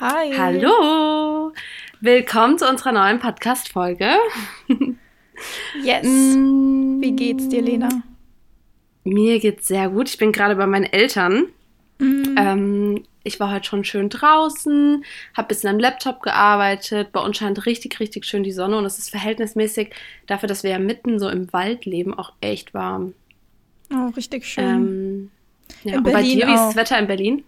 Hi. Hallo. Willkommen zu unserer neuen Podcast-Folge. Yes. Mm, Wie geht's dir, Lena? Mir geht's sehr gut. Ich bin gerade bei meinen Eltern. Mm. Ähm, ich war heute schon schön draußen, habe ein bisschen am Laptop gearbeitet. Bei uns scheint richtig, richtig schön die Sonne und es ist verhältnismäßig dafür, dass wir ja mitten so im Wald leben, auch echt warm. Oh, richtig schön. Ähm, ja. Bei dir, wie ist das Wetter in Berlin?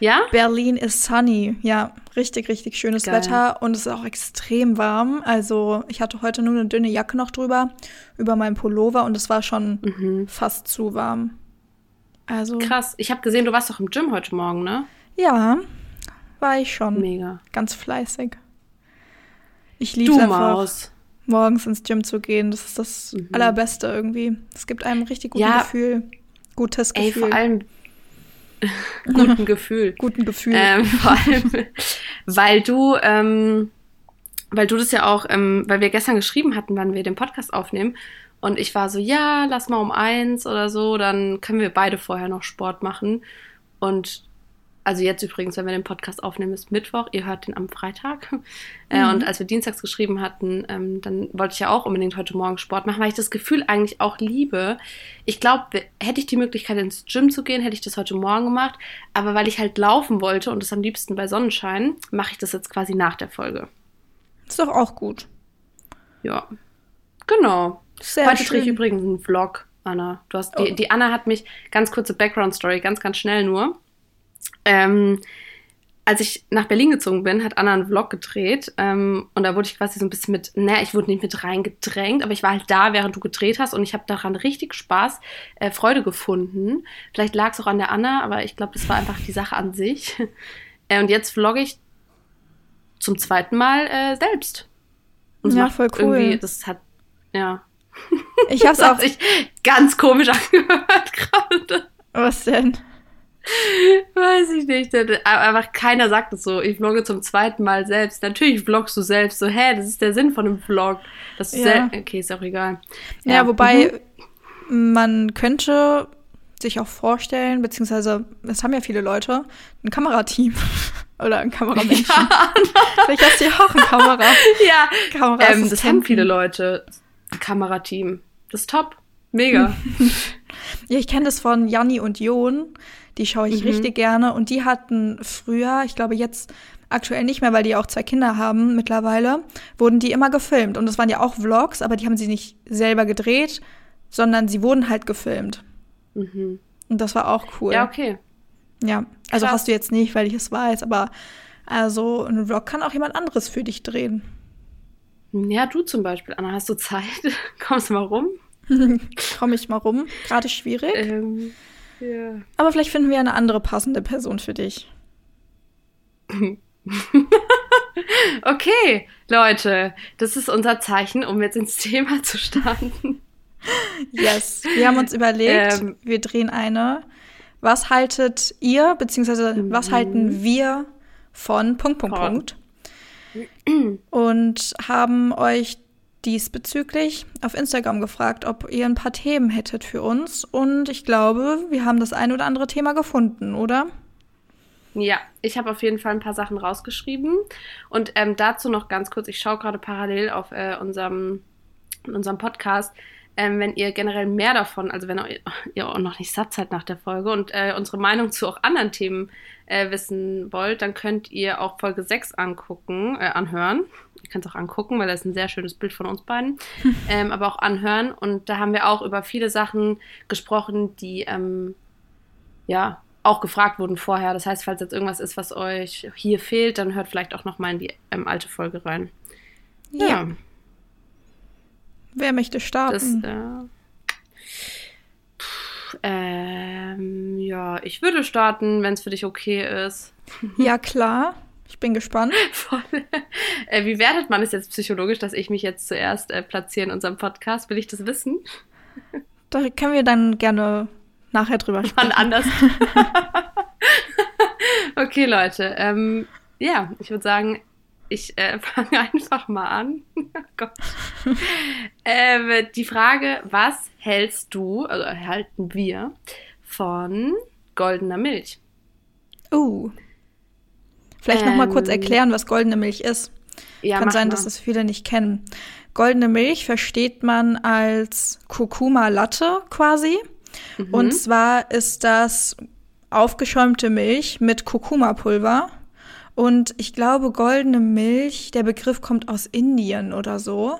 Ja? Berlin ist sunny. Ja, richtig, richtig schönes Geil. Wetter und es ist auch extrem warm. Also, ich hatte heute nur eine dünne Jacke noch drüber, über meinen Pullover und es war schon Mhm. fast zu warm. Also, Krass. Ich habe gesehen, du warst doch im Gym heute Morgen, ne? ja, war ich schon Mega. ganz fleißig. Ich liebe einfach, Maus. morgens ins Gym zu gehen. Das ist das Mhm. Allerbeste irgendwie. Es gibt einem richtig gutes Ja. Gefühl. Gutes Ey, Gefühl. vor allem guten Gefühl. Guten Gefühl. Ähm, vor allem, weil du, ähm, weil du das ja auch, ähm, weil wir gestern geschrieben hatten, wann wir den Podcast aufnehmen. Und ich war so, ja, lass mal um eins oder so, dann können wir beide vorher noch Sport machen. Und also jetzt übrigens, wenn wir den Podcast aufnehmen, ist Mittwoch, ihr hört den am Freitag. Äh, Mhm. und als wir dienstags geschrieben hatten, ähm, dann wollte ich ja auch unbedingt heute Morgen Sport machen, weil ich das Gefühl eigentlich auch liebe. Ich glaube, hätte ich die Möglichkeit ins Gym zu gehen, hätte ich das heute Morgen gemacht. Aber weil ich halt laufen wollte und das am liebsten bei Sonnenschein, mache ich das jetzt quasi nach der Folge. ist doch auch gut. Ja. Genau. Sehr Heute drehe ich übrigens einen Vlog, Anna. Du hast, die, Oh. die Anna hat mich, ganz kurze Background-Story, ganz, ganz schnell nur. Ähm, als ich nach Berlin gezogen bin, hat Anna einen Vlog gedreht ähm, und da wurde ich quasi so ein bisschen mit, naja, ich wurde nicht mit reingedrängt, aber ich war halt da, während du gedreht hast und ich habe daran richtig Spaß, äh, Freude gefunden. Vielleicht lag es auch an der Anna, aber ich glaube, das war einfach die Sache an sich. Äh, und jetzt vlogge ich zum zweiten Mal äh, selbst. Und Ja, macht voll cool. Das hat, ja, Ich hab's das hat auch. sich ganz komisch angehört gerade. Was denn? Weiß ich nicht. Einfach keiner sagt es so. Ich vlogge zum zweiten Mal selbst. Natürlich vloggst du selbst. So, hä, das ist der Sinn von einem Vlog. Das ist Ja. okay, ist auch egal. Ja, wobei Mhm. man könnte sich auch vorstellen, beziehungsweise es haben ja viele Leute, ein Kamerateam oder ein Kameramenschen. Vielleicht hast du ja auch ein Kamera. Ja, ähm, Kameraassistenten. das haben viele Leute. Ein Kamerateam. Das ist top. Mega. Ja, ich kenne das von Janni und Jon. Die schaue ich Mhm. richtig gerne. Und die hatten früher, ich glaube jetzt aktuell nicht mehr, weil die auch zwei Kinder haben mittlerweile, wurden die immer gefilmt. Und das waren ja auch Vlogs, aber die haben sie nicht selber gedreht, sondern sie wurden halt gefilmt. mhm. Und das war auch cool. Ja, okay. Ja, also Krass. hast du jetzt nicht, weil ich es weiß, aber also ein Vlog kann auch jemand anderes für dich drehen. Ja, du zum Beispiel, Anna, hast du Zeit? Kommst du mal rum? Komme ich mal rum. Gerade schwierig. Ähm, Aber vielleicht finden wir eine andere passende Person für dich. Okay, Leute, das ist unser Zeichen, um jetzt ins Thema zu starten. Yes. Wir haben uns überlegt, Ähm. wir drehen eine. Was haltet ihr, beziehungsweise was halten wir von Punkt, Punkt. Punkt? Und haben euch diesbezüglich auf Instagram gefragt, ob ihr ein paar Themen hättet für uns. Und ich glaube, wir haben das ein oder andere Thema gefunden, oder? Ja, ich habe auf jeden Fall ein paar Sachen rausgeschrieben. Und ähm, dazu noch ganz kurz, ich schaue gerade parallel auf äh, unserem, unserem Podcast. Ähm, wenn ihr generell mehr davon, also wenn ihr, ihr auch noch nicht satt seid nach der Folge und äh, unsere Meinung zu auch anderen Themen äh, wissen wollt, dann könnt ihr auch Folge 6 angucken, äh, anhören. Ihr könnt es auch angucken, weil das ist ein sehr schönes Bild von uns beiden. ähm, aber auch anhören. Und da haben wir auch über viele Sachen gesprochen, die ähm, ja auch gefragt wurden vorher. Das heißt, falls jetzt irgendwas ist, was euch hier fehlt, dann hört vielleicht auch noch mal in die ähm, alte Folge rein. Ja, Wer möchte das starten? äh, pff, ähm, ja, ich würde starten, wenn es für dich okay ist. ja, klar. Ich bin gespannt. Voll. Äh, wie wertet man es jetzt psychologisch, dass ich mich jetzt zuerst äh, platziere in unserem Podcast? Will ich das wissen? Da können wir dann gerne nachher drüber Wann sprechen. anders? okay, Leute. Ähm, ja, ich würde sagen, ich äh, fange einfach mal an. Oh ähm, die Frage, was hältst du, also halten wir, von goldener Milch? Uh. Vielleicht noch mal kurz erklären, was goldene Milch ist. Ja, Kann sein, mal. dass das viele nicht kennen. Goldene Milch versteht man als Kurkuma Latte quasi. Mhm. Und zwar ist das aufgeschäumte Milch mit Kurkuma-Pulver. Und ich glaube, goldene Milch, der Begriff kommt aus Indien oder so.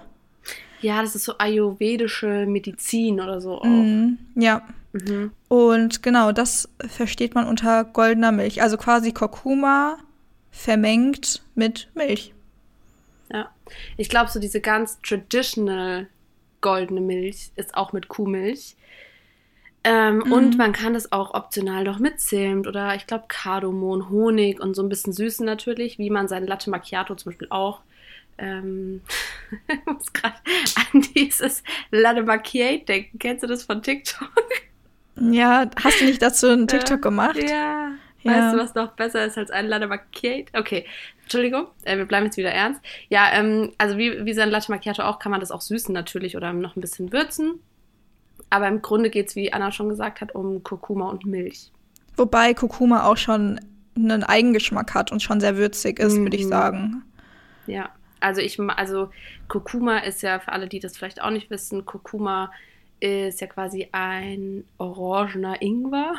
Ja, das ist so ayurvedische Medizin oder so auch. Mhm, ja. Mhm. Und genau, das versteht man unter goldener Milch. Also quasi Kurkuma vermengt mit Milch. Ja. Ich glaube, so diese ganz traditional goldene Milch ist auch mit Kuhmilch. Ähm, Mhm. Und man kann es auch optional noch mit Zimt oder ich glaube Kardamom, Honig und so ein bisschen süßen natürlich, wie man sein Latte Macchiato zum Beispiel auch. Ähm, ich muss gerade an dieses Latte Macchiato denken. Kennst du das von TikTok? Ja, hast du nicht dazu einen TikTok gemacht? Ja. Ja. Weißt du, was noch besser ist als ein Latte Macchiato? Okay, Entschuldigung, äh, wir bleiben jetzt wieder ernst. Ja, ähm, also wie, wie sein Latte Macchiato auch, kann man das auch süßen natürlich oder noch ein bisschen würzen. Aber im Grunde geht es, wie Anna schon gesagt hat, um Kurkuma und Milch. Wobei Kurkuma auch schon einen Eigengeschmack hat und schon sehr würzig ist, würde ich Mhm. sagen. Ja, also ich, also Kurkuma ist ja, für alle, die das vielleicht auch nicht wissen, Kurkuma ist ja quasi ein orangener Ingwer.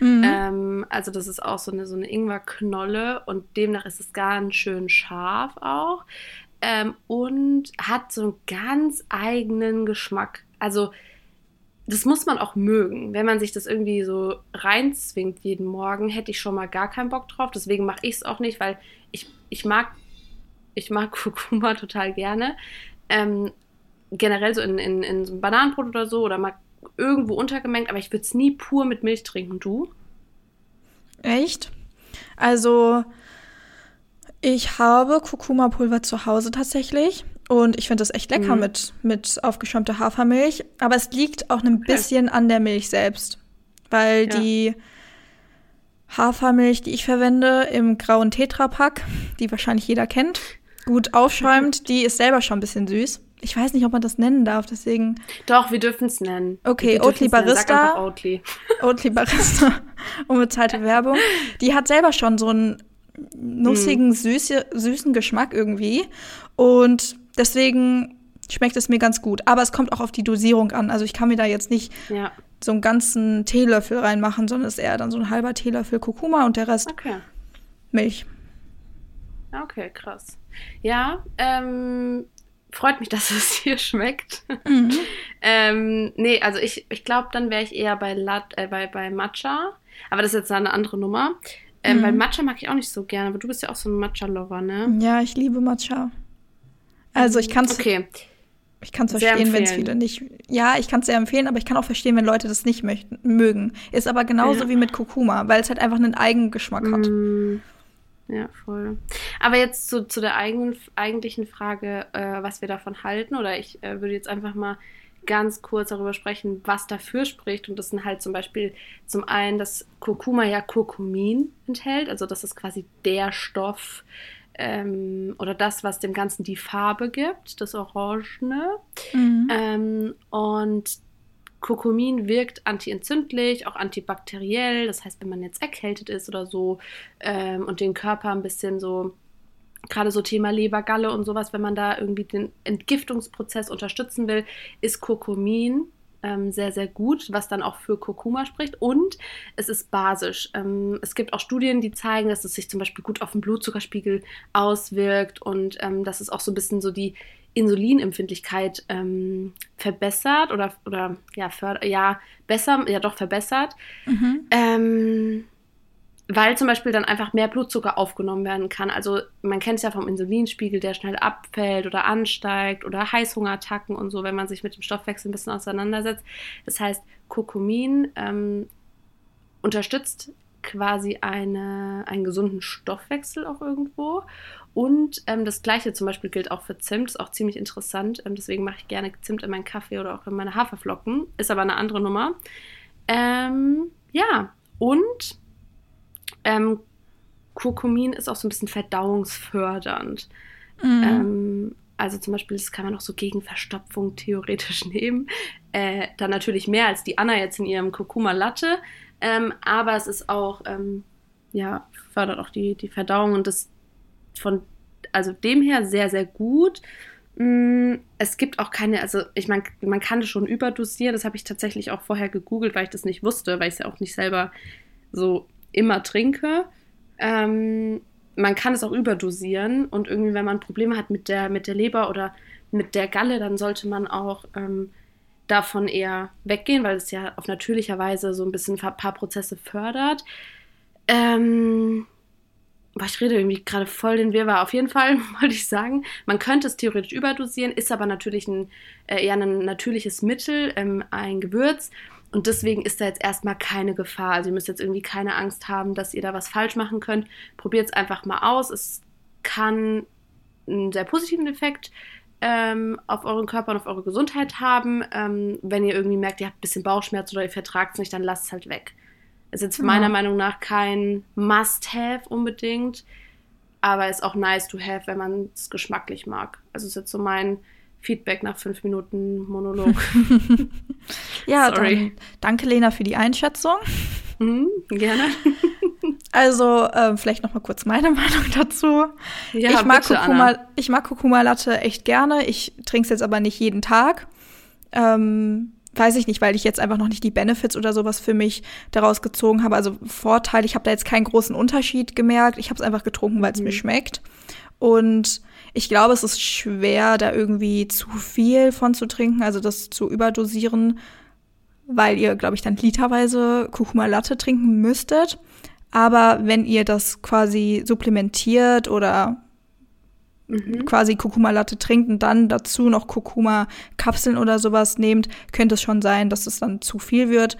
Mhm. Ähm, also das ist auch so eine, so eine Ingwerknolle und demnach ist es ganz schön scharf auch. Ähm, und hat so einen ganz eigenen Geschmack. Also das muss man auch mögen. Wenn man sich das irgendwie so reinzwingt jeden Morgen, hätte ich schon mal gar keinen Bock drauf. Deswegen mache ich es auch nicht, weil ich, ich mag ich mag Kurkuma total gerne. Ähm, generell so in, in, in so einem Bananenbrot oder so oder mal irgendwo untergemengt, aber ich würde es nie pur mit Milch trinken. Du? Echt? Also, ich habe Kurkuma-Pulver zu Hause tatsächlich. Und ich finde das echt lecker Mhm. mit, mit aufgeschäumter Hafermilch. Aber es liegt auch ein Okay. bisschen an der Milch selbst. Weil Ja. die Hafermilch, die ich verwende im grauen Tetrapack, die wahrscheinlich jeder kennt, gut aufschäumt, die ist selber schon ein bisschen süß. Ich weiß nicht, ob man das nennen darf, deswegen Doch, wir dürfen es nennen. Okay, Wir Oatly Barista. Oatly. Oatly Barista, unbezahlte Werbung. Die hat selber schon so einen nussigen, süße, süßen Geschmack irgendwie. Und deswegen schmeckt es mir ganz gut. Aber es kommt auch auf die Dosierung an. Also ich kann mir da jetzt nicht Ja, so einen ganzen Teelöffel reinmachen, sondern es ist eher dann so ein halber Teelöffel Kurkuma und der Rest okay. Milch. Okay, krass. Ja, ähm, freut mich, dass es hier schmeckt. Mhm. ähm, nee, also ich, ich glaube, dann wäre ich eher bei, Lat, äh, bei, bei Matcha. Aber das ist jetzt eine andere Nummer. Ähm, Mhm. Weil Matcha mag ich auch nicht so gerne, aber du bist ja auch so ein Matcha-Lover, ne? Ja, ich liebe Matcha. Also ich kann es Okay, ich kann's Sehr verstehen, wenn es viele nicht. Ja, ich kann es sehr empfehlen, aber ich kann auch verstehen, wenn Leute das nicht möchten, mögen. Ist aber genauso Ja. wie mit Kurkuma, weil es halt einfach einen Eigengeschmack hat. Mm, Ja, voll. Aber jetzt zu, zu der eigenen, eigentlichen Frage, äh, was wir davon halten, oder ich äh, würde jetzt einfach mal ganz kurz darüber sprechen, was dafür spricht. Und das sind halt zum Beispiel zum einen, dass Kurkuma ja Kurkumin enthält, also das ist quasi der Stoff ähm, oder das, was dem Ganzen die Farbe gibt, das Orangene. Mhm. Ähm, und Kurkumin wirkt antientzündlich, auch antibakteriell. Das heißt, wenn man jetzt erkältet ist oder so ähm, und den Körper ein bisschen so, gerade so Thema Lebergalle und sowas, wenn man da irgendwie den Entgiftungsprozess unterstützen will, ist Kurkumin ähm, sehr, sehr gut, was dann auch für Kurkuma spricht. Und es ist basisch. Ähm, es gibt auch Studien, die zeigen, dass es sich zum Beispiel gut auf den Blutzuckerspiegel auswirkt und ähm, dass es auch so ein bisschen so die Insulinempfindlichkeit ähm, verbessert oder, oder ja, förder, ja, besser, ja doch verbessert. Mhm. Weil zum Beispiel dann einfach mehr Blutzucker aufgenommen werden kann. Also man kennt es ja vom Insulinspiegel, der schnell abfällt oder ansteigt oder Heißhungerattacken und so, wenn man sich mit dem Stoffwechsel ein bisschen auseinandersetzt. Das heißt, Kurkumin ähm, unterstützt quasi eine, einen gesunden Stoffwechsel auch irgendwo. Und ähm, das gleiche zum Beispiel gilt auch für Zimt, ist auch ziemlich interessant. Ähm, deswegen mache ich gerne Zimt in meinen Kaffee oder auch in meine Haferflocken. Ist aber eine andere Nummer. Ähm, ja, und ähm, Kurkumin ist auch so ein bisschen verdauungsfördernd. Mhm. Ähm, also zum Beispiel, das kann man auch so gegen Verstopfung theoretisch nehmen. Äh, dann natürlich mehr als die Anna jetzt in ihrem Kurkuma Latte. Ähm, aber es ist auch ähm, ja, fördert auch die, die Verdauung und das von, also dem her sehr, sehr gut. Mm, es gibt auch keine, also ich meine, man kann das schon überdosieren. Das habe ich tatsächlich auch vorher gegoogelt, weil ich das nicht wusste, weil ich es ja auch nicht selber so immer trinke. Ähm, man kann es auch überdosieren und irgendwie, wenn man Probleme hat mit der, mit der Leber oder mit der Galle, dann sollte man auch ähm, davon eher weggehen, weil es ja auf natürlicher Weise so ein bisschen ein paar Prozesse fördert. Ähm, Boah, ich rede irgendwie gerade voll den Wirrwarr. Auf jeden Fall wollte ich sagen, man könnte es theoretisch überdosieren, ist aber natürlich ein, äh, eher ein natürliches Mittel, ähm, ein Gewürz. Und deswegen ist da jetzt erstmal keine Gefahr. Also ihr müsst jetzt irgendwie keine Angst haben, dass ihr da was falsch machen könnt. Probiert es einfach mal aus. Es kann einen sehr positiven Effekt ähm, auf euren Körper und auf eure Gesundheit haben. Ähm, wenn ihr irgendwie merkt, ihr habt ein bisschen Bauchschmerz oder ihr vertragt es nicht, dann lasst es halt weg. Ist jetzt ja. meiner Meinung nach kein Must-Have unbedingt, aber ist auch nice to have, wenn man es geschmacklich mag. Also ist jetzt so mein Feedback nach fünf Minuten Monolog. ja, Sorry. danke Lena für die Einschätzung. Mhm, gerne. Also äh, vielleicht noch mal kurz meine Meinung dazu. Ja, ich, mag bitte, Kurkuma, ich mag Kurkuma Latte echt gerne. Ich trinke es jetzt aber nicht jeden Tag. Ähm, weiß ich nicht, weil ich jetzt einfach noch nicht die Benefits oder sowas für mich daraus gezogen habe. Also Vorteil, ich habe da jetzt keinen großen Unterschied gemerkt. Ich habe es einfach getrunken, weil es mhm. mir schmeckt. Und ich glaube, es ist schwer, da irgendwie zu viel von zu trinken, also das zu überdosieren, weil ihr, glaube ich, dann literweise Kurkuma Latte trinken müsstet. Aber wenn ihr das quasi supplementiert oder mhm. quasi Kurkuma-Latte trinkt und dann dazu noch Kurkuma-Kapseln oder sowas nehmt, könnte es schon sein, dass es dann zu viel wird.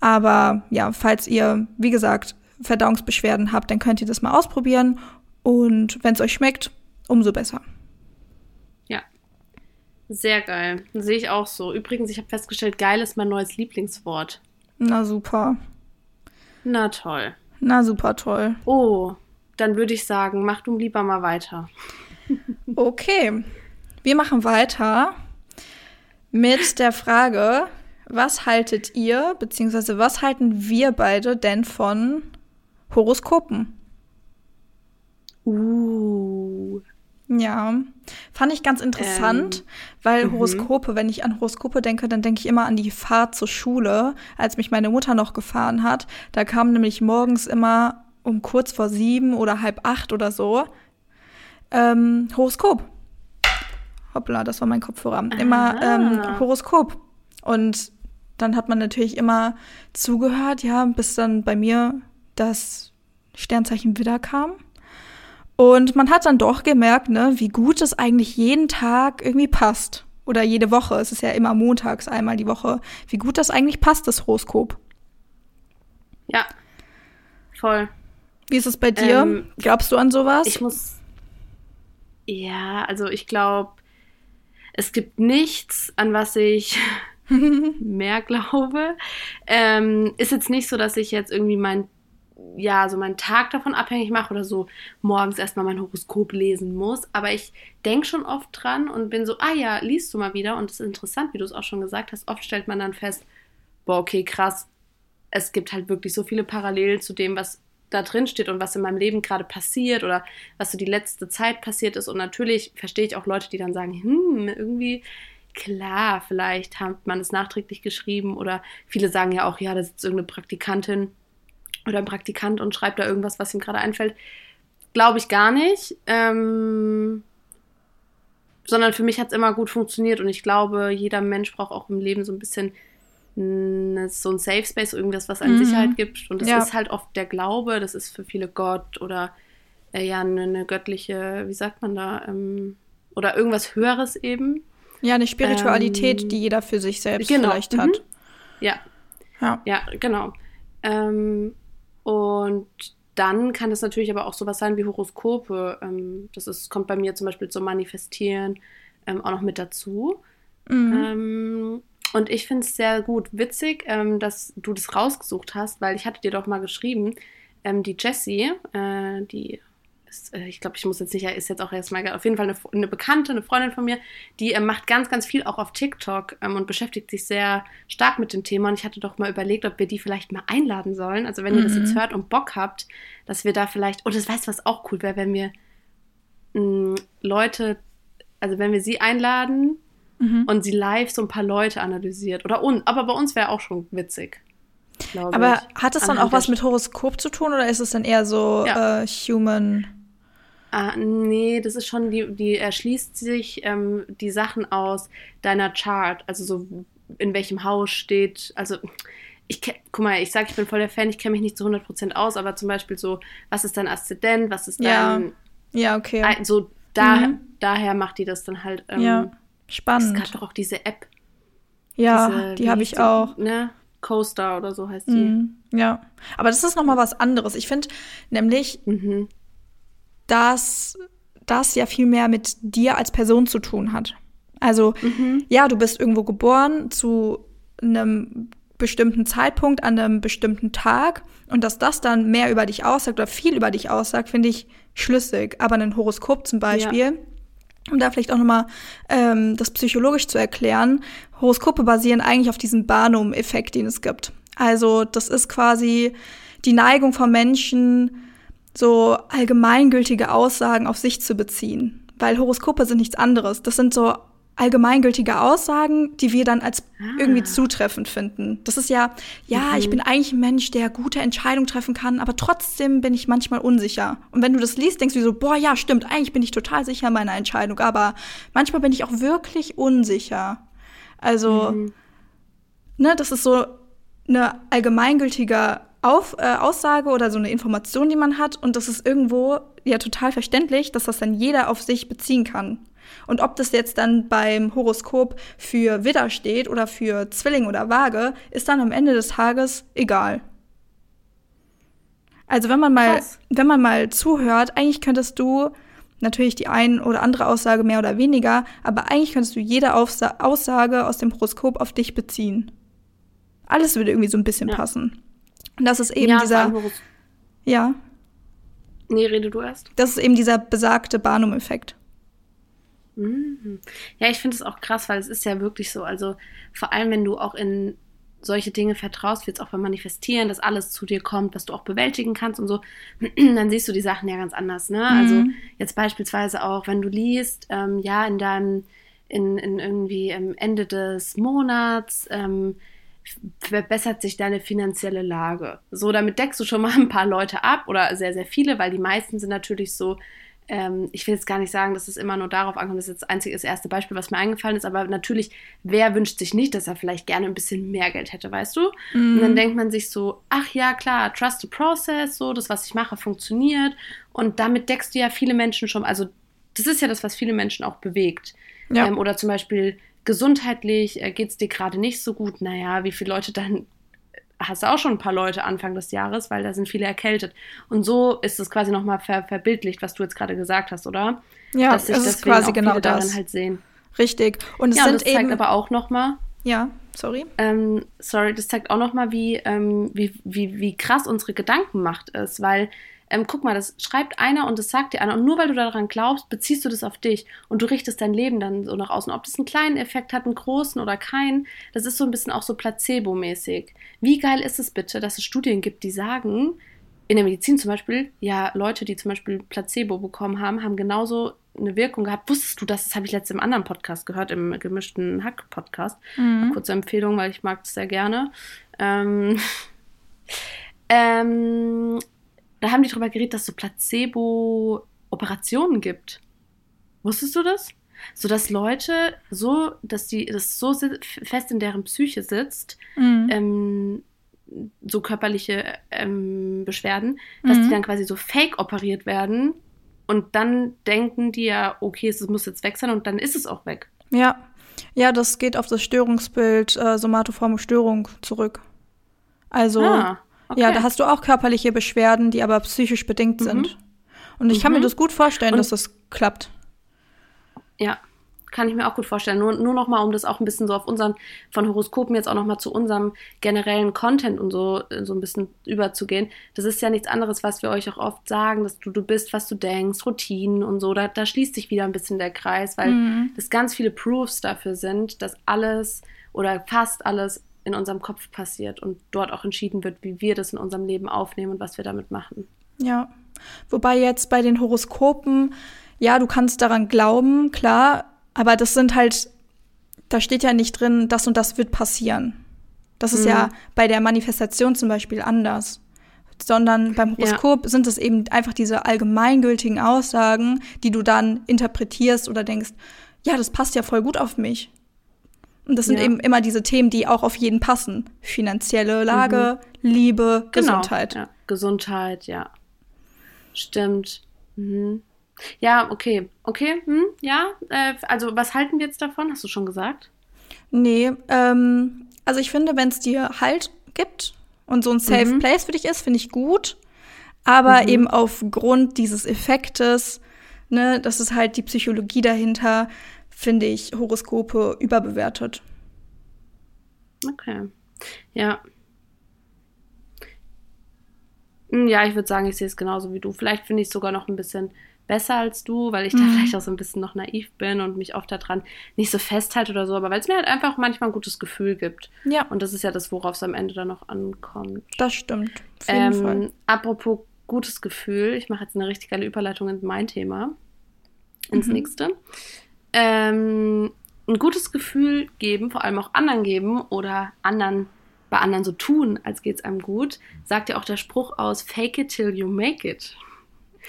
Aber ja, falls ihr, wie gesagt, Verdauungsbeschwerden habt, dann könnt ihr das mal ausprobieren. Und wenn es euch schmeckt, umso besser. Ja. Sehr geil. Sehe ich auch so. Übrigens, ich habe festgestellt, geil ist mein neues Lieblingswort. Na super. Na toll. Na super toll. Oh, dann würde ich sagen, mach du lieber mal weiter. Okay, wir machen weiter mit der Frage, was haltet ihr, beziehungsweise was halten wir beide denn von Horoskopen? Uh. Ja, fand ich ganz interessant, ähm, weil mhm. Horoskope, wenn ich an Horoskope denke, dann denke ich immer an die Fahrt zur Schule, als mich meine Mutter noch gefahren hat. Da kam nämlich morgens immer um kurz vor sieben oder halb acht oder so ähm, Horoskop. Hoppla, das war mein Kopfhörer. Immer ähm, Horoskop. Und dann hat man natürlich immer zugehört, ja, bis dann bei mir das Sternzeichen Widder kam. Und man hat dann doch gemerkt, ne, wie gut es eigentlich jeden Tag irgendwie passt. Oder jede Woche. Es ist ja immer montags einmal die Woche. Wie gut das eigentlich passt, das Horoskop. Ja, voll. Wie ist es bei dir? Ähm, Glaubst du an sowas? Ich muss ja, also ich glaube, es gibt nichts, an was ich mehr glaube. Ähm, ist jetzt nicht so, dass ich jetzt irgendwie mein, ja, so meinen Tag davon abhängig mache oder so morgens erstmal mein Horoskop lesen muss. Aber ich denke schon oft dran und bin so, ah ja, liest du mal wieder. Und es ist interessant, wie du es auch schon gesagt hast. Oft stellt man dann fest, boah, okay, krass. Es gibt halt wirklich so viele Parallelen zu dem, was da drin steht und was in meinem Leben gerade passiert oder was so die letzte Zeit passiert ist. Und natürlich verstehe ich auch Leute, die dann sagen, hm, irgendwie klar, vielleicht hat man es nachträglich geschrieben oder viele sagen ja auch, ja, da sitzt irgendeine Praktikantin oder ein Praktikant und schreibt da irgendwas, was ihm gerade einfällt. Glaube ich gar nicht. Ähm, sondern für mich hat es immer gut funktioniert und ich glaube, jeder Mensch braucht auch im Leben so ein bisschen so ein Safe Space, irgendwas, was einem mhm. Sicherheit gibt. Und das ja. ist halt oft der Glaube, das ist für viele Gott oder äh, ja eine, eine, göttliche, wie sagt man da, ähm, oder irgendwas Höheres eben. Ja, eine Spiritualität, ähm, die jeder für sich selbst genau. vielleicht hat. Mhm. Ja. ja. Ja, genau. Ähm, und dann kann es natürlich aber auch sowas sein wie Horoskope. Ähm, das ist, kommt bei mir zum Beispiel zum Manifestieren ähm, auch noch mit dazu. Mhm. Ähm, und ich finde es sehr gut witzig, dass du das rausgesucht hast, weil ich hatte dir doch mal geschrieben, die Jessie, äh, die ist, äh, ich glaube, ich muss jetzt nicht, ist jetzt auch erstmal, auf jeden Fall eine, eine Bekannte, eine Freundin von mir, die äh, macht ganz, ganz viel auch auf TikTok ähm, und beschäftigt sich sehr stark mit dem Thema. Und ich hatte doch mal überlegt, ob wir die vielleicht mal einladen sollen. Also wenn mhm. ihr das jetzt mhm. hört und Bock habt, dass wir da vielleicht, und das weißt du, was auch cool wäre, wenn wir mh, mm, Leute, also wenn wir sie einladen mhm. und sie live so ein paar Leute analysiert. Oder un, aber bei uns wäre auch schon witzig. Aber ich, hat es dann auch was mit Horoskop zu tun oder ist es dann eher so ja. äh, human? Ah, nee, das ist schon, die, die erschließt sich ähm, die Sachen aus deiner Chart, also so in welchem Haus steht, also ich guck mal, ich sage, ich bin voll der Fan, ich kenne mich nicht zu 100% aus, aber zum Beispiel so, was ist dein Aszendent, was ist dein... Ja, ja okay. So da, mhm. daher macht die das dann halt... Ähm, ja, spannend. Es gab doch auch diese App. Ja, diese, die habe ich so, auch. Ne? Coaster oder so heißt die. Mhm. Ja, aber das ist noch mal was anderes. Ich finde nämlich, mhm dass das ja viel mehr mit dir als Person zu tun hat. Also, mhm. ja, du bist irgendwo geboren zu einem bestimmten Zeitpunkt, an einem bestimmten Tag und dass das dann mehr über dich aussagt oder viel über dich aussagt, finde ich schlüssig. Aber ein Horoskop zum Beispiel, ja. um da vielleicht auch nochmal ähm, das psychologisch zu erklären, Horoskope basieren eigentlich auf diesem Barnum-Effekt, den es gibt. Also das ist quasi die Neigung von Menschen, so allgemeingültige Aussagen auf sich zu beziehen. Weil Horoskope sind nichts anderes. Das sind so allgemeingültige Aussagen, die wir dann als ah. irgendwie zutreffend finden. Das ist ja, ja, mhm. ich bin eigentlich ein Mensch, der gute Entscheidungen treffen kann, aber trotzdem bin ich manchmal unsicher. Und wenn du das liest, denkst du so, boah, ja, stimmt, eigentlich bin ich total sicher meiner Entscheidung, aber manchmal bin ich auch wirklich unsicher. Also, mhm. ne, das ist so eine allgemeingültige auf, äh, Aussage oder so eine Information, die man hat. Und das ist irgendwo ja total verständlich, dass das dann jeder auf sich beziehen kann. Und ob das jetzt dann beim Horoskop für Widder steht oder für Zwilling oder Waage, ist dann am Ende des Tages egal. Also wenn man mal, Krass. wenn man mal zuhört, eigentlich könntest du natürlich die ein oder andere Aussage mehr oder weniger, aber eigentlich könntest du jede Aufsa Aussage aus dem Horoskop auf dich beziehen. Alles würde irgendwie so ein bisschen ja. passen. Und das ist eben ja, dieser. Ja. Nee, rede du erst. Das ist eben dieser besagte Barnum-Effekt. Mhm. Ja, ich finde es auch krass, weil es ist ja wirklich so. Also vor allem, wenn du auch in solche Dinge vertraust, wie jetzt auch beim Manifestieren, dass alles zu dir kommt, was du auch bewältigen kannst und so, dann siehst du die Sachen ja ganz anders. Ne? Also mhm. Also jetzt beispielsweise auch, wenn du liest, ähm, ja, in deinem, in, in irgendwie am Ende des Monats, ähm, verbessert sich deine finanzielle Lage. So, damit deckst du schon mal ein paar Leute ab oder sehr, sehr viele, weil die meisten sind natürlich so, ähm, ich will jetzt gar nicht sagen, dass es immer nur darauf ankommt, das ist das einzige, das erste Beispiel, was mir eingefallen ist, aber natürlich, wer wünscht sich nicht, dass er vielleicht gerne ein bisschen mehr Geld hätte, weißt du? Mhm. Und dann denkt man sich so, ach ja, klar, trust the process, so, das, was ich mache, funktioniert und damit deckst du ja viele Menschen schon, also das ist ja das, was viele Menschen auch bewegt. Ja. Ähm, oder zum Beispiel gesundheitlich äh, geht es dir gerade nicht so gut. Naja, wie viele Leute dann hast du auch schon ein paar Leute Anfang des Jahres, weil da sind viele erkältet. Und so ist es quasi nochmal ver verbildlicht, was du jetzt gerade gesagt hast, oder? Ja, Dass sich es ist quasi genau das. halt sehen. Richtig. Und es ja, sind und das zeigt eben aber auch nochmal. Ja, sorry. Ähm, sorry, das zeigt auch nochmal, wie, ähm, wie, wie, wie krass unsere Gedankenmacht ist, weil ähm, guck mal, das schreibt einer und das sagt dir einer. Und nur weil du daran glaubst, beziehst du das auf dich und du richtest dein Leben dann so nach außen. Ob das einen kleinen Effekt hat, einen großen oder keinen, das ist so ein bisschen auch so placebo-mäßig. Wie geil ist es bitte, dass es Studien gibt, die sagen, in der Medizin zum Beispiel, ja, Leute, die zum Beispiel Placebo bekommen haben, haben genauso eine Wirkung gehabt. Wusstest du das? Das habe ich letztens im anderen Podcast gehört, im gemischten Hack-Podcast. Mhm. Kurze Empfehlung, weil ich mag das sehr gerne. Ähm, ähm, da haben die drüber geredet, dass es so Placebo-Operationen gibt. Wusstest du das? So dass Leute so, dass die das so fest in deren Psyche sitzt, mhm. ähm, so körperliche ähm, Beschwerden, dass mhm. die dann quasi so fake operiert werden und dann denken die ja, okay, es muss jetzt weg sein und dann ist es auch weg. Ja, ja, das geht auf das Störungsbild äh, somatoforme Störung zurück. Also ah. Okay. Ja, da hast du auch körperliche Beschwerden, die aber psychisch bedingt mhm. sind. Und ich mhm. kann mir mhm. das gut vorstellen, Und dass das klappt. Ja, kann ich mir auch gut vorstellen. Nur, nur nochmal, um das auch ein bisschen so auf unseren, von Horoskopen jetzt auch nochmal zu unserem generellen Content und so, so ein bisschen überzugehen. Das ist ja nichts anderes, was wir euch auch oft sagen, dass du, du bist, was du denkst, Routinen und so. Da, da schließt sich wieder ein bisschen der Kreis, weil mhm. es ganz viele Proofs dafür sind, dass alles oder fast alles in unserem Kopf passiert und dort auch entschieden wird, wie wir das in unserem Leben aufnehmen und was wir damit machen. Ja. Wobei jetzt bei den Horoskopen, ja, du kannst daran glauben, klar, aber das sind halt, da steht ja nicht drin, das und das wird passieren. Das ist mhm. ja bei der Manifestation zum Beispiel anders. Sondern beim Horoskop ja. sind es eben einfach diese allgemeingültigen Aussagen, die du dann interpretierst oder denkst, ja, das passt ja voll gut auf mich. Und das sind ja. eben immer diese Themen, die auch auf jeden passen. Finanzielle Lage, mhm. Liebe, genau. Gesundheit. Ja. Gesundheit, ja. Stimmt. Mhm. Ja, okay. Okay, hm, ja. Äh, also, was halten wir jetzt davon? Hast du schon gesagt? Nee, ähm, also ich finde, wenn es dir Halt gibt und so ein Safe mhm. Place für dich ist, finde ich gut. Aber mhm. eben aufgrund dieses Effektes, ne, das ist halt die Psychologie dahinter, finde ich Horoskope überbewertet. Okay. Ja. Hm, ja, ich würde sagen, ich sehe es genauso wie du. Vielleicht finde ich es sogar noch ein bisschen besser als du, weil ich mhm. da vielleicht auch so ein bisschen noch naiv bin und mich oft daran nicht so festhalte oder so, aber weil es mir halt einfach manchmal ein gutes Gefühl gibt. Ja. Und das ist ja das, worauf es am Ende dann noch ankommt. Das stimmt. Auf jeden ähm, Fall. Apropos gutes Gefühl, ich mache jetzt eine richtig geile Überleitung in mein Thema. Ins mhm. nächste ähm, ein gutes Gefühl geben, vor allem auch anderen geben oder anderen bei anderen so tun, als geht es einem gut, sagt ja auch der Spruch aus Fake it till you make it.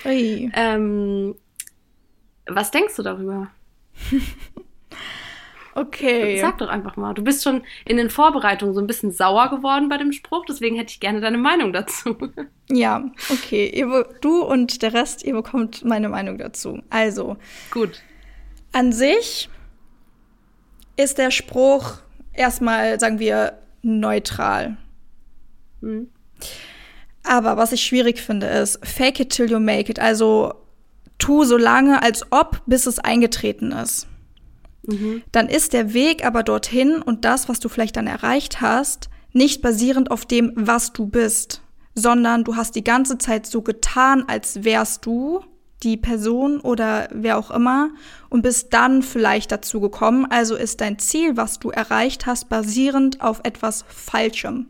Ähm, was denkst du darüber? okay. Sag doch einfach mal. Du bist schon in den Vorbereitungen so ein bisschen sauer geworden bei dem Spruch, deswegen hätte ich gerne deine Meinung dazu. Ja, okay. du und der Rest, ihr bekommt meine Meinung dazu. Also. Gut. An sich ist der Spruch erstmal, sagen wir, neutral. Mhm. Aber was ich schwierig finde, ist fake it till you make it. Also tu so lange, als ob, bis es eingetreten ist. Mhm. Dann ist der Weg aber dorthin und das, was du vielleicht dann erreicht hast, nicht basierend auf dem, was du bist, sondern du hast die ganze Zeit so getan, als wärst du die Person oder wer auch immer und bist dann vielleicht dazu gekommen. Also ist dein Ziel, was du erreicht hast, basierend auf etwas Falschem.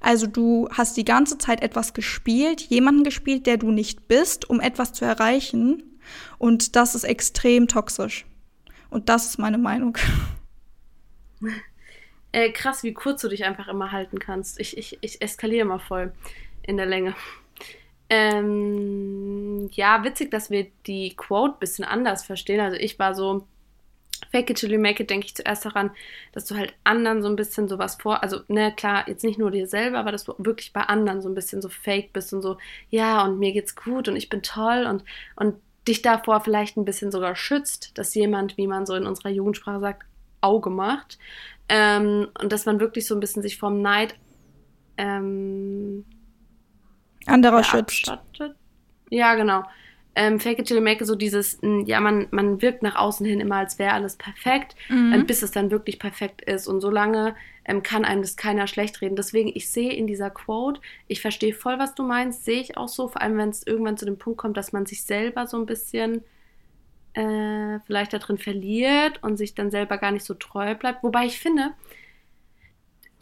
Also du hast die ganze Zeit etwas gespielt, jemanden gespielt, der du nicht bist, um etwas zu erreichen. Und das ist extrem toxisch. Und das ist meine Meinung. Äh, krass, wie kurz du dich einfach immer halten kannst. Ich, ich, ich eskaliere immer voll in der Länge. Ähm, ja, witzig, dass wir die Quote ein bisschen anders verstehen. Also ich war so, Fake it till you make it, denke ich zuerst daran, dass du halt anderen so ein bisschen sowas vor, also ne, klar, jetzt nicht nur dir selber, aber dass du wirklich bei anderen so ein bisschen so fake bist und so, ja, und mir geht's gut und ich bin toll und, und dich davor vielleicht ein bisschen sogar schützt, dass jemand, wie man so in unserer Jugendsprache sagt, Auge macht. Ähm, und dass man wirklich so ein bisschen sich vom Neid ähm, anderer schützt. Ja, genau. Ähm, Fake it till you make it, so dieses, ja, man, man wirkt nach außen hin immer, als wäre alles perfekt, mhm. ähm, bis es dann wirklich perfekt ist. Und solange ähm, kann einem das keiner schlecht reden. Deswegen, ich sehe in dieser Quote, ich verstehe voll, was du meinst, sehe ich auch so, vor allem wenn es irgendwann zu dem Punkt kommt, dass man sich selber so ein bisschen äh, vielleicht da drin verliert und sich dann selber gar nicht so treu bleibt. Wobei ich finde,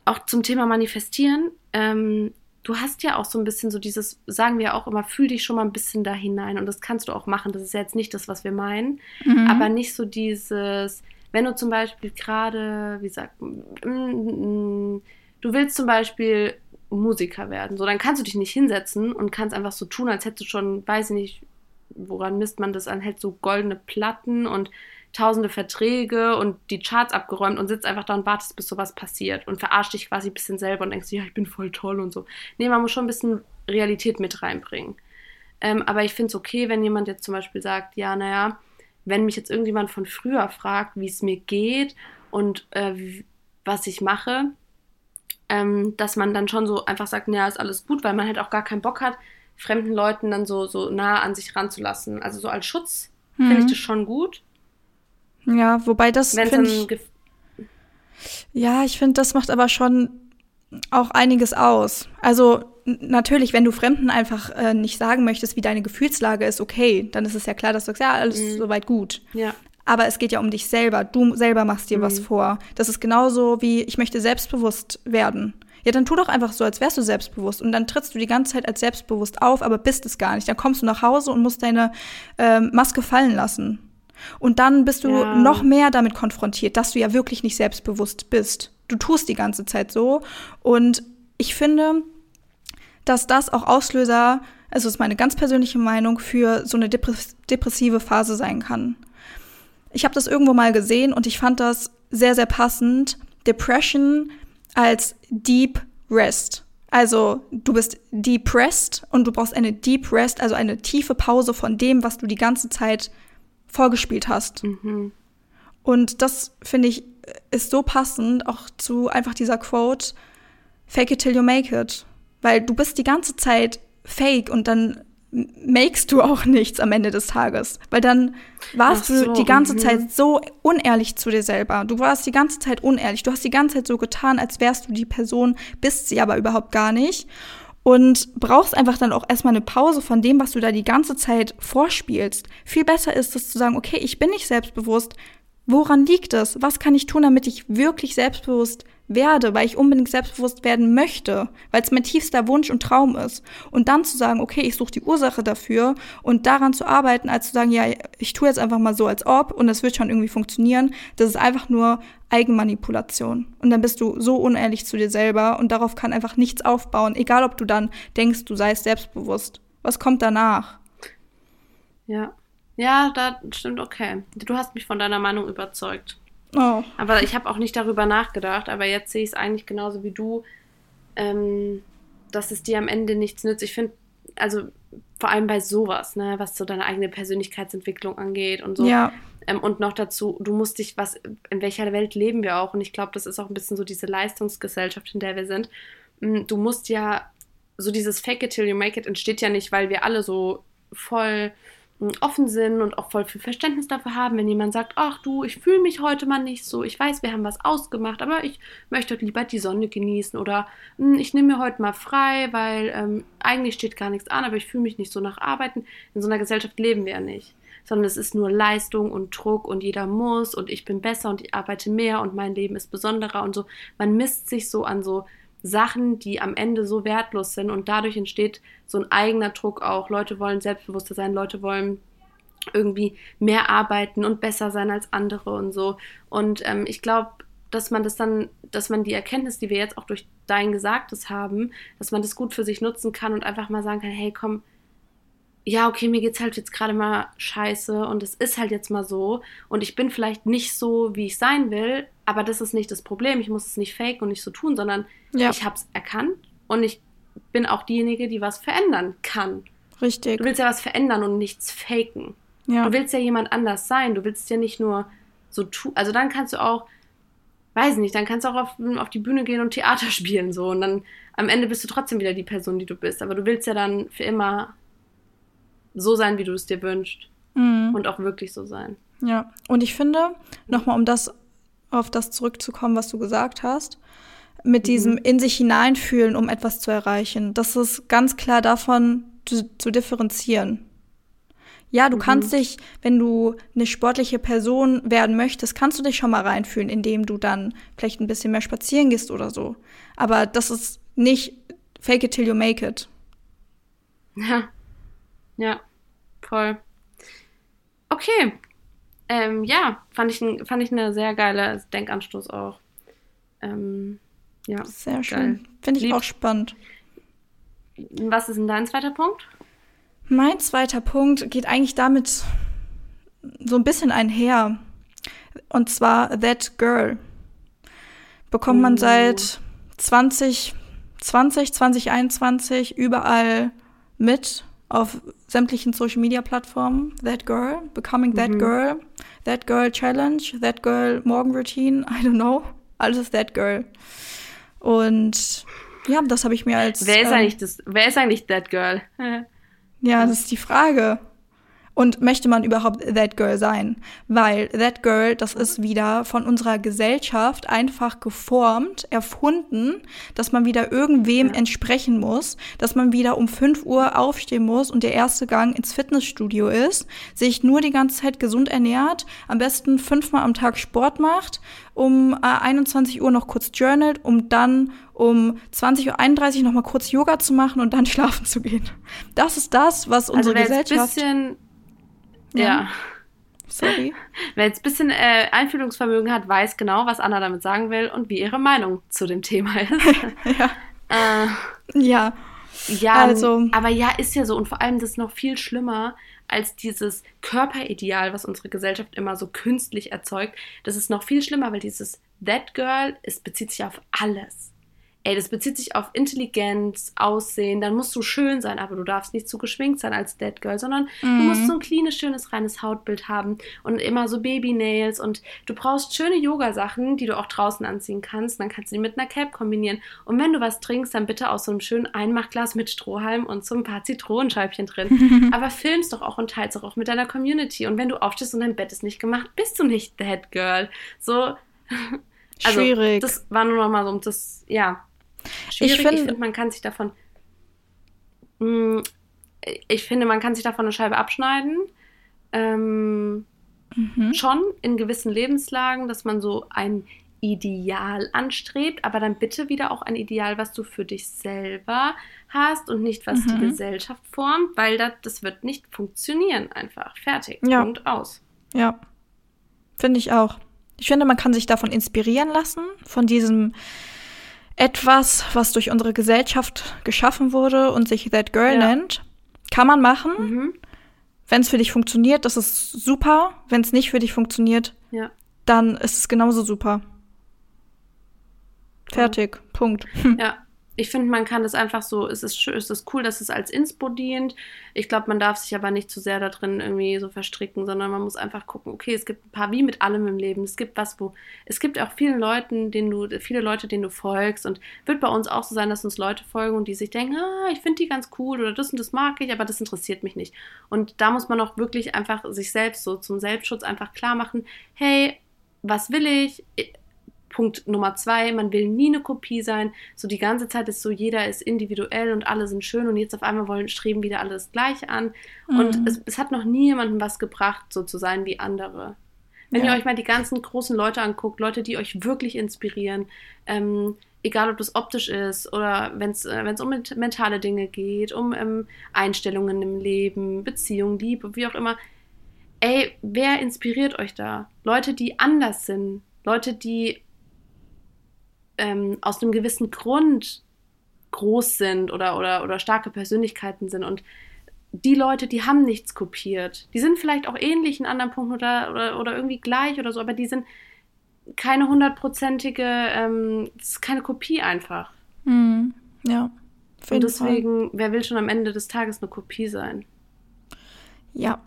auch zum Thema Manifestieren, ähm, du hast ja auch so ein bisschen so dieses, sagen wir auch immer, fühl dich schon mal ein bisschen da hinein und das kannst du auch machen. Das ist ja jetzt nicht das, was wir meinen, mhm. aber nicht so dieses, wenn du zum Beispiel gerade, wie sagt, mm, mm, du willst zum Beispiel Musiker werden, so dann kannst du dich nicht hinsetzen und kannst einfach so tun, als hättest du schon, weiß ich nicht, woran misst man das an, hält so goldene Platten und tausende Verträge und die Charts abgeräumt und sitzt einfach da und wartest, bis sowas passiert und verarscht dich quasi ein bisschen selber und denkst, ja, ich bin voll toll und so. Nee, man muss schon ein bisschen Realität mit reinbringen. Ähm, aber ich finde es okay, wenn jemand jetzt zum Beispiel sagt, ja, naja, wenn mich jetzt irgendjemand von früher fragt, wie es mir geht und äh, was ich mache, ähm, dass man dann schon so einfach sagt, ja, ist alles gut, weil man halt auch gar keinen Bock hat, fremden Leuten dann so, so nah an sich ranzulassen. Also so als Schutz mhm. finde ich das schon gut. Ja, wobei das finde ich, ja, ich finde, das macht aber schon auch einiges aus. Also natürlich, wenn du Fremden einfach äh, nicht sagen möchtest, wie deine Gefühlslage ist, okay, dann ist es ja klar, dass du sagst, ja, alles Mhm. soweit gut. ja. Aber es geht ja um dich selber. Du selber machst dir Mhm. was vor. Das ist genauso wie, ich möchte selbstbewusst werden. Ja, dann tu doch einfach so, als wärst du selbstbewusst. Und dann trittst du die ganze Zeit als selbstbewusst auf, aber bist es gar nicht. Dann kommst du nach Hause und musst deine ähm, Maske fallen lassen. Und dann bist du Ja. noch mehr damit konfrontiert, dass du ja wirklich nicht selbstbewusst bist. Du tust die ganze Zeit so. Und ich finde, dass das auch Auslöser, also ist meine ganz persönliche Meinung, für so eine depress depressive Phase sein kann. Ich habe das irgendwo mal gesehen und ich fand das sehr, sehr passend. Depression als Deep Rest. Also du bist depressed und du brauchst eine Deep Rest, also eine tiefe Pause von dem, was du die ganze Zeit vorgespielt hast. Mhm. Und das finde ich ist so passend auch zu einfach dieser Quote Fake it till you make it, weil du bist die ganze Zeit fake und dann makest du auch nichts am Ende des Tages, weil dann warst so, du die ganze mhm. Zeit so unehrlich zu dir selber. Du warst die ganze Zeit unehrlich. Du hast die ganze Zeit so getan, als wärst du die Person, bist sie aber überhaupt gar nicht. Und brauchst einfach dann auch erstmal eine Pause von dem, was du da die ganze Zeit vorspielst. Viel besser ist es zu sagen, okay, ich bin nicht selbstbewusst. Woran liegt es? Was kann ich tun, damit ich wirklich selbstbewusst werde, weil ich unbedingt selbstbewusst werden möchte, weil es mein tiefster Wunsch und Traum ist. Und dann zu sagen, okay, ich suche die Ursache dafür und daran zu arbeiten, als zu sagen, ja, ich tue jetzt einfach mal so, als ob und das wird schon irgendwie funktionieren, das ist einfach nur Eigenmanipulation. Und dann bist du so unehrlich zu dir selber und darauf kann einfach nichts aufbauen, egal ob du dann denkst, du seist selbstbewusst. Was kommt danach? Ja. Ja, da stimmt, okay. Du hast mich von deiner Meinung überzeugt. Oh, Aber ich habe auch nicht darüber nachgedacht, aber jetzt sehe ich es eigentlich genauso wie du, ähm, dass es dir am Ende nichts nützt. Ich finde, also vor allem bei sowas, ne, was so deine eigene Persönlichkeitsentwicklung angeht und so. ja, Ähm, und noch dazu, du musst dich, was, in welcher Welt leben wir auch? Und ich glaube, das ist auch ein bisschen so diese Leistungsgesellschaft, in der wir sind. Mm, Du musst ja, so dieses Fake it till you make it entsteht ja nicht, weil wir alle so voll offen sind und auch voll viel Verständnis dafür haben, wenn jemand sagt, ach du, ich fühle mich heute mal nicht so, ich weiß, wir haben was ausgemacht, aber ich möchte lieber die Sonne genießen oder "Mm, ich nehme mir heute mal frei, weil ähm, eigentlich steht gar nichts an, aber ich fühle mich nicht so nach Arbeiten. In so einer Gesellschaft leben wir ja nicht sondern es ist nur Leistung und Druck und jeder muss und ich bin besser und ich arbeite mehr und mein Leben ist besonderer und so. Man misst sich so an so Sachen, die am Ende so wertlos sind und dadurch entsteht so ein eigener Druck auch. Leute wollen selbstbewusster sein, Leute wollen irgendwie mehr arbeiten und besser sein als andere und so. Und ähm, ich glaube, dass man das dann, dass man die Erkenntnis, die wir jetzt auch durch dein Gesagtes haben, dass man das gut für sich nutzen kann und einfach mal sagen kann, hey, komm, ja, okay, mir geht's halt jetzt gerade mal scheiße und es ist halt jetzt mal so und ich bin vielleicht nicht so, wie ich sein will, aber das ist nicht das Problem. Ich muss es nicht faken und nicht so tun, sondern ja, ich habe es erkannt und ich bin auch diejenige, die was verändern kann. richtig. Du willst ja was verändern und nichts faken. Ja, Du willst ja jemand anders sein. Du willst ja nicht nur so tun. Also dann kannst du auch, weiß nicht, dann kannst du auch auf, auf die Bühne gehen und Theater spielen so und dann am Ende bist du trotzdem wieder die Person, die du bist. Aber du willst ja dann für immer so sein, wie du es dir wünschst mhm. und auch wirklich so sein. Ja, und ich finde, nochmal um das auf das zurückzukommen, was du gesagt hast, mit diesem in sich hineinfühlen, um etwas zu erreichen, das ist ganz klar davon zu, zu differenzieren. Ja, du kannst dich, wenn du eine sportliche Person werden möchtest, kannst du dich schon mal reinfühlen, indem du dann vielleicht ein bisschen mehr spazieren gehst oder so. Aber das ist nicht fake it till you make it. Ja. Ja, voll. Okay. Ähm, ja, fand ich, fand ich eine sehr geile Denkanstoß auch. Ähm, ja. Sehr schön. Finde ich Lieb. auch spannend. Was ist denn dein zweiter Punkt? Mein zweiter Punkt geht eigentlich damit so ein bisschen einher. Und zwar That Girl. Bekommt man Oh. seit 2020, 2021 überall mit auf sämtlichen Social Media Plattformen. That Girl, Becoming That Mhm. Girl, That Girl Challenge, That Girl Morgenroutine, I don't know. Alles ist That Girl. Und ja, das habe ich mir als. Wer ist ähm, eigentlich das? Wer ist eigentlich that girl? Ja, das ist die Frage. Und möchte man überhaupt That Girl sein? Weil That Girl, das ist wieder von unserer Gesellschaft einfach geformt, erfunden, dass man wieder irgendwem entsprechen muss, dass man wieder um 5 Uhr aufstehen muss und der erste Gang ins Fitnessstudio ist, sich nur die ganze Zeit gesund ernährt, am besten fünfmal am Tag Sport macht, um äh, 21 Uhr noch kurz journalt, um dann um 20.31 Uhr noch mal kurz Yoga zu machen und dann schlafen zu gehen. Das ist das, was unsere also Gesellschaft bisschen ja. ja. Sorry. Wer jetzt ein bisschen äh, Einfühlungsvermögen hat, weiß genau, was Anna damit sagen will und wie ihre Meinung zu dem Thema ist. ja. Äh, ja. Ja, also. aber ja, ist ja so. Und vor allem das ist noch viel schlimmer als dieses Körperideal, was unsere Gesellschaft immer so künstlich erzeugt. Das ist noch viel schlimmer, weil dieses That Girl, es bezieht sich auf alles ey, das bezieht sich auf Intelligenz, Aussehen, dann musst du schön sein, aber du darfst nicht zu geschminkt sein als Dead Girl, sondern mhm. du musst so ein cleanes, schönes, reines Hautbild haben und immer so Baby-Nails und du brauchst schöne Yoga-Sachen, die du auch draußen anziehen kannst. Dann kannst du die mit einer Cap kombinieren. Und wenn du was trinkst, dann bitte aus so einem schönen Einmachglas mit Strohhalm und so ein paar Zitronenscheibchen drin. aber filmst doch auch und teilst doch auch mit deiner Community. Und wenn du aufstehst und dein Bett ist nicht gemacht, bist du nicht Dead Girl. So. Also, Schwierig. Das war nur noch mal so, das, ja, Schwierig. Ich, find, ich finde, man kann sich davon. Mh, hm, ich finde, man kann sich davon eine Scheibe abschneiden. Ähm, mhm. Schon in gewissen Lebenslagen, dass man so ein Ideal anstrebt, aber dann bitte wieder auch ein Ideal, was du für dich selber hast und nicht, was mhm. die Gesellschaft formt, weil das, das wird nicht funktionieren einfach. Fertig. Ja. Und aus. Ja. Finde ich auch. Ich finde, man kann sich davon inspirieren lassen, von diesem etwas, was durch unsere Gesellschaft geschaffen wurde und sich That Girl ja. nennt. Kann man machen. Mhm. Wenn es für dich funktioniert, das ist super. Wenn es nicht für dich funktioniert, ja. dann ist es genauso super. Fertig. Ja. Punkt. Ja ich finde, man kann das einfach so, es ist, es cool, dass es als Inspo dient. Ich glaube, man darf sich aber nicht zu sehr da drin irgendwie so verstricken, sondern man muss einfach gucken, okay, es gibt ein paar, wie mit allem im Leben, es gibt was, wo, es gibt auch viele Leute, denen du, viele Leute, denen du folgst und wird bei uns auch so sein, dass uns Leute folgen und die sich denken, ah, ich finde die ganz cool oder das und das mag ich, aber das interessiert mich nicht. Und da muss man auch wirklich einfach sich selbst so zum Selbstschutz einfach klar machen, hey, was will ich? Punkt Nummer zwei, man will nie eine Kopie sein. So die ganze Zeit ist so, jeder ist individuell und alle sind schön und jetzt auf einmal wollen, streben wieder alle das Gleiche an. Mhm. Und es, es, hat noch nie jemandem was gebracht, so zu sein wie andere. Wenn ja. ihr euch mal die ganzen großen Leute anguckt, Leute, die euch wirklich inspirieren, ähm, egal ob das optisch ist oder wenn es äh, um mentale Dinge geht, um ähm, Einstellungen im Leben, Beziehungen, Liebe, wie auch immer. Ey, wer inspiriert euch da? Leute, die anders sind. Leute, die ähm, aus einem gewissen Grund groß sind oder, oder, oder starke Persönlichkeiten sind. Und die Leute, die haben nichts kopiert. Die sind vielleicht auch ähnlich in anderen Punkten oder, oder, oder irgendwie gleich oder so, aber die sind keine hundertprozentige, ähm, das ist keine Kopie einfach. Mhm. Ja. Und deswegen, Fall. wer will schon am Ende des Tages eine Kopie sein? Ja.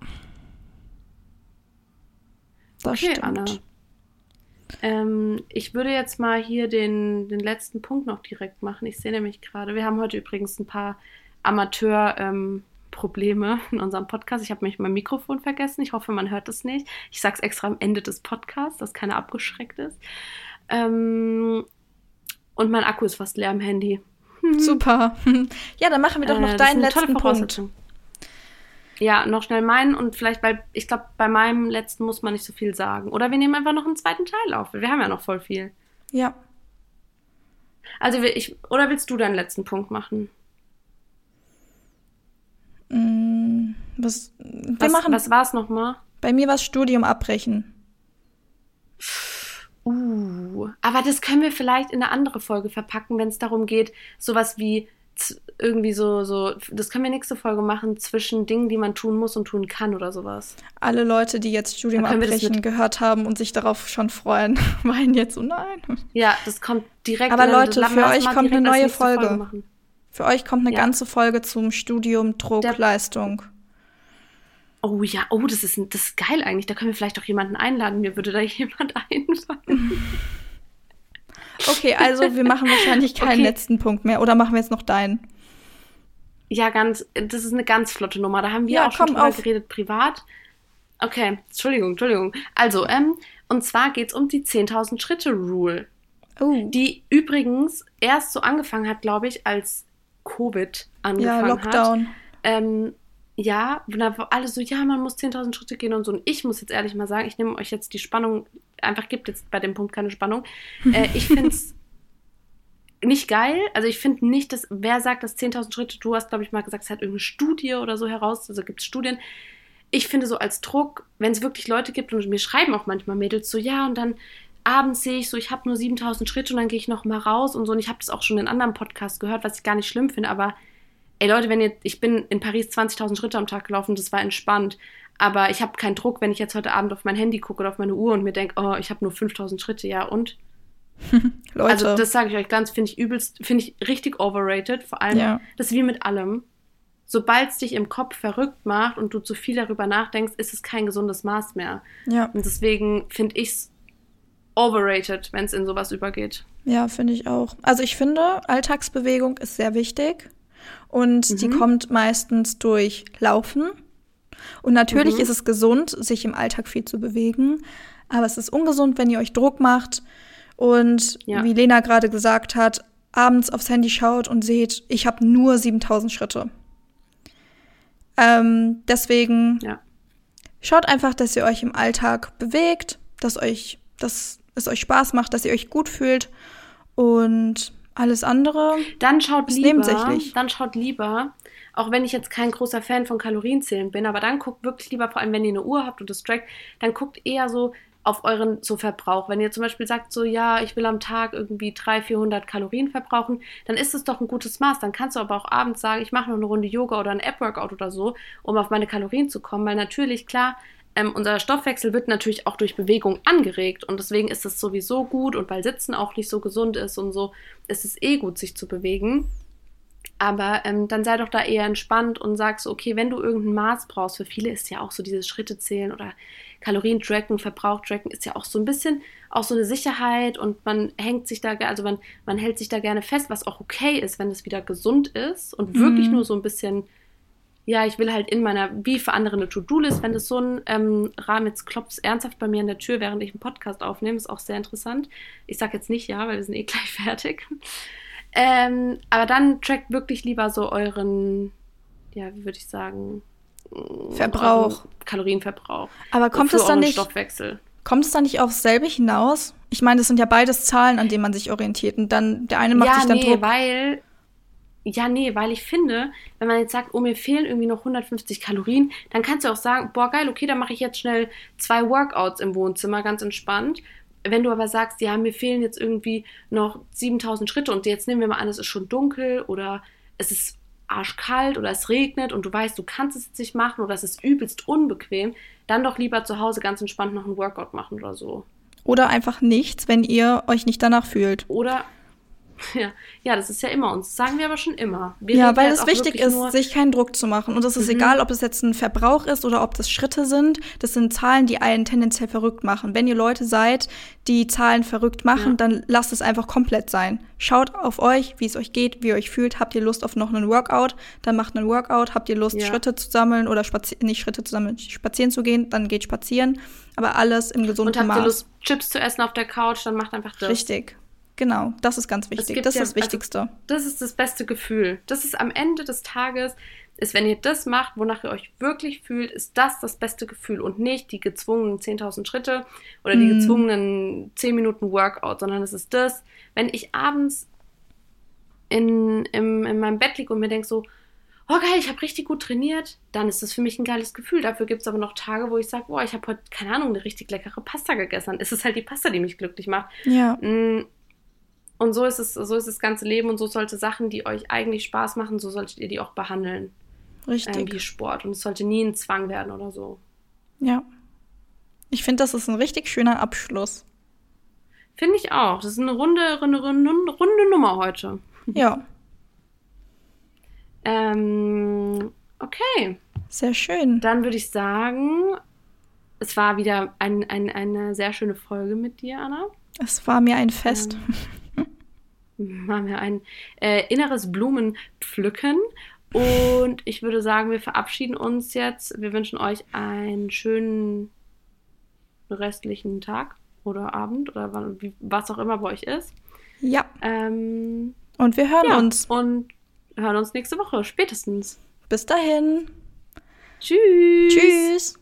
Das okay, stimmt. Anna. Ähm, ich würde jetzt mal hier den, den letzten Punkt noch direkt machen. Ich sehe nämlich gerade, wir haben heute übrigens ein paar Amateur-Probleme ähm, in unserem Podcast. Ich habe mich mein Mikrofon vergessen. Ich hoffe, man hört es nicht. Ich sage es extra am Ende des Podcasts, dass keiner abgeschreckt ist. Ähm, und mein Akku ist fast leer am Handy. Super. Ja, dann machen wir doch noch äh, deinen letzten Punkt. Ja, noch schnell meinen und vielleicht bei, ich glaube, bei meinem letzten muss man nicht so viel sagen. Oder wir nehmen einfach noch einen zweiten Teil auf. Wir haben ja noch voll viel. Ja. Also, ich, oder willst du deinen letzten Punkt machen? Mm, was, wir was, machen, was war es nochmal? Bei mir war es Studium abbrechen. Uh, aber das können wir vielleicht in eine andere Folge verpacken, wenn es darum geht, sowas wie irgendwie so, so, das können wir nächste Folge machen, zwischen Dingen, die man tun muss und tun kann oder sowas. Alle Leute, die jetzt Studium abbrechen gehört haben und sich darauf schon freuen, weinen jetzt so, nein. Ja, das kommt direkt. Aber Leute, für euch kommt eine neue Folge. Folge für euch kommt eine ja. ganze Folge zum Studium Druck, Der Leistung. Oh ja, oh, das ist, das ist geil eigentlich. Da können wir vielleicht auch jemanden einladen. Mir würde da jemand einfallen. Okay, also wir machen wahrscheinlich keinen okay. letzten Punkt mehr. Oder machen wir jetzt noch deinen? Ja, ganz, das ist eine ganz flotte Nummer. Da haben wir ja, auch schon drüber auf. geredet, privat. Okay, Entschuldigung, Entschuldigung. Also, ähm, und zwar geht es um die 10.000 Schritte Rule. Oh. Die übrigens erst so angefangen hat, glaube ich, als Covid angefangen ja, Lockdown. hat. Ähm, ja, da war alle so, ja, man muss 10.000 Schritte gehen und so. Und ich muss jetzt ehrlich mal sagen, ich nehme euch jetzt die Spannung, einfach gibt jetzt bei dem Punkt keine Spannung. Äh, ich finde es nicht geil. Also ich finde nicht, dass, wer sagt, dass 10.000 Schritte, du hast, glaube ich, mal gesagt, es hat irgendeine Studie oder so heraus, also gibt es Studien. Ich finde so als Druck, wenn es wirklich Leute gibt und mir schreiben auch manchmal Mädels so, ja, und dann abends sehe ich so, ich habe nur 7.000 Schritte und dann gehe ich noch mal raus und so. Und ich habe das auch schon in anderen Podcasts gehört, was ich gar nicht schlimm finde, aber ey Leute, wenn ihr, ich bin in Paris 20.000 Schritte am Tag gelaufen, das war entspannt. Aber ich habe keinen Druck, wenn ich jetzt heute Abend auf mein Handy gucke oder auf meine Uhr und mir denke, oh, ich habe nur 5.000 Schritte, ja und? Leute. Also das sage ich euch ganz, finde ich übelst, finde ich richtig overrated. Vor allem, ja. das ist wie mit allem. Sobald es dich im Kopf verrückt macht und du zu viel darüber nachdenkst, ist es kein gesundes Maß mehr. Ja. Und deswegen finde ich es overrated, wenn es in sowas übergeht. Ja, finde ich auch. Also ich finde, Alltagsbewegung ist sehr wichtig und mhm. die kommt meistens durch Laufen. Und natürlich mhm. ist es gesund, sich im Alltag viel zu bewegen, aber es ist ungesund, wenn ihr euch Druck macht und ja. wie Lena gerade gesagt hat, abends aufs Handy schaut und seht, ich habe nur 7000 Schritte. Ähm, deswegen ja. schaut einfach, dass ihr euch im Alltag bewegt, dass euch, dass es euch Spaß macht, dass ihr euch gut fühlt und alles andere. Dann schaut lieber, dann schaut lieber, auch wenn ich jetzt kein großer Fan von Kalorienzählen bin, aber dann guckt wirklich lieber, vor allem wenn ihr eine Uhr habt und das trackt, dann guckt eher so, auf euren so Verbrauch. Wenn ihr zum Beispiel sagt, so ja, ich will am Tag irgendwie 300, 400 Kalorien verbrauchen, dann ist es doch ein gutes Maß. Dann kannst du aber auch abends sagen, ich mache noch eine Runde Yoga oder ein App-Workout oder so, um auf meine Kalorien zu kommen. Weil natürlich, klar, ähm, unser Stoffwechsel wird natürlich auch durch Bewegung angeregt und deswegen ist es sowieso gut und weil Sitzen auch nicht so gesund ist und so, ist es eh gut, sich zu bewegen. Aber ähm, dann sei doch da eher entspannt und sagst, okay, wenn du irgendein Maß brauchst, für viele ist ja auch so dieses Schritte zählen oder Kalorien tracken, Verbrauch tracken, ist ja auch so ein bisschen auch so eine Sicherheit und man hängt sich da, also man, man hält sich da gerne fest, was auch okay ist, wenn es wieder gesund ist und mhm. wirklich nur so ein bisschen, ja, ich will halt in meiner, wie für andere eine To-Do-List, wenn das so ein ähm, Rahmen, jetzt klopft ernsthaft bei mir an der Tür, während ich einen Podcast aufnehme, ist auch sehr interessant. Ich sage jetzt nicht ja, weil wir sind eh gleich fertig. Ähm, aber dann trackt wirklich lieber so euren, ja, wie würde ich sagen, Verbrauch. Kalorienverbrauch. Aber kommt es dann nicht. Stoffwechsel. Kommt es dann nicht aufs selbe hinaus? Ich meine, das sind ja beides Zahlen, an denen man sich orientiert. Und dann, der eine macht ja, sich dann nee, Druck. weil. Ja, nee, weil ich finde, wenn man jetzt sagt, oh, mir fehlen irgendwie noch 150 Kalorien, dann kannst du auch sagen, boah, geil, okay, dann mache ich jetzt schnell zwei Workouts im Wohnzimmer, ganz entspannt. Wenn du aber sagst, ja, mir fehlen jetzt irgendwie noch 7000 Schritte und jetzt nehmen wir mal an, es ist schon dunkel oder es ist arschkalt oder es regnet und du weißt, du kannst es jetzt nicht machen oder es ist übelst unbequem, dann doch lieber zu Hause ganz entspannt noch einen Workout machen oder so. Oder einfach nichts, wenn ihr euch nicht danach fühlt. Oder Ja, ja, das ist ja immer uns. Das sagen wir aber schon immer. Wir ja, weil es wichtig ist, sich keinen Druck zu machen. Und es ist mhm. egal, ob es jetzt ein Verbrauch ist oder ob das Schritte sind. Das sind Zahlen, die einen tendenziell verrückt machen. Wenn ihr Leute seid, die Zahlen verrückt machen, ja. dann lasst es einfach komplett sein. Schaut auf euch, wie es euch geht, wie ihr euch fühlt. Habt ihr Lust auf noch einen Workout? Dann macht einen Workout. Habt ihr Lust, ja. Schritte zu sammeln oder nicht Schritte zu sammeln, spazieren zu gehen? Dann geht spazieren. Aber alles im gesunden Maß. Und habt ihr Lust, Chips zu essen auf der Couch? Dann macht einfach das. Richtig. Genau, das ist ganz wichtig. Das ist ja, das Wichtigste. Also, das ist das beste Gefühl. Das ist am Ende des Tages, ist, wenn ihr das macht, wonach ihr euch wirklich fühlt, ist das das beste Gefühl und nicht die gezwungenen 10.000 Schritte oder die mm. gezwungenen 10 Minuten Workout, sondern es ist das, wenn ich abends in, im, in meinem Bett liege und mir denke so, oh geil, ich habe richtig gut trainiert, dann ist das für mich ein geiles Gefühl. Dafür gibt es aber noch Tage, wo ich sage, boah, ich habe heute, keine Ahnung, eine richtig leckere Pasta gegessen. Es ist halt die Pasta, die mich glücklich macht. Ja. Mm, und so ist es, so ist das ganze Leben und so sollte Sachen, die euch eigentlich Spaß machen, so solltet ihr die auch behandeln. Richtig. Ähm, wie Sport. Und es sollte nie ein Zwang werden oder so. Ja. Ich finde, das ist ein richtig schöner Abschluss. Finde ich auch. Das ist eine runde, runde, runde, runde Nummer heute. Ja. ähm, okay. Sehr schön. Dann würde ich sagen, es war wieder ein, ein, eine sehr schöne Folge mit dir, Anna. Es war mir ein Fest. Ähm, haben wir ein äh, inneres Blumenpflücken. Und ich würde sagen, wir verabschieden uns jetzt. Wir wünschen euch einen schönen restlichen Tag oder Abend oder wann, was auch immer bei euch ist. Ja. Ähm, und wir hören ja, uns. Und hören uns nächste Woche, spätestens. Bis dahin. Tschüss. Tschüss.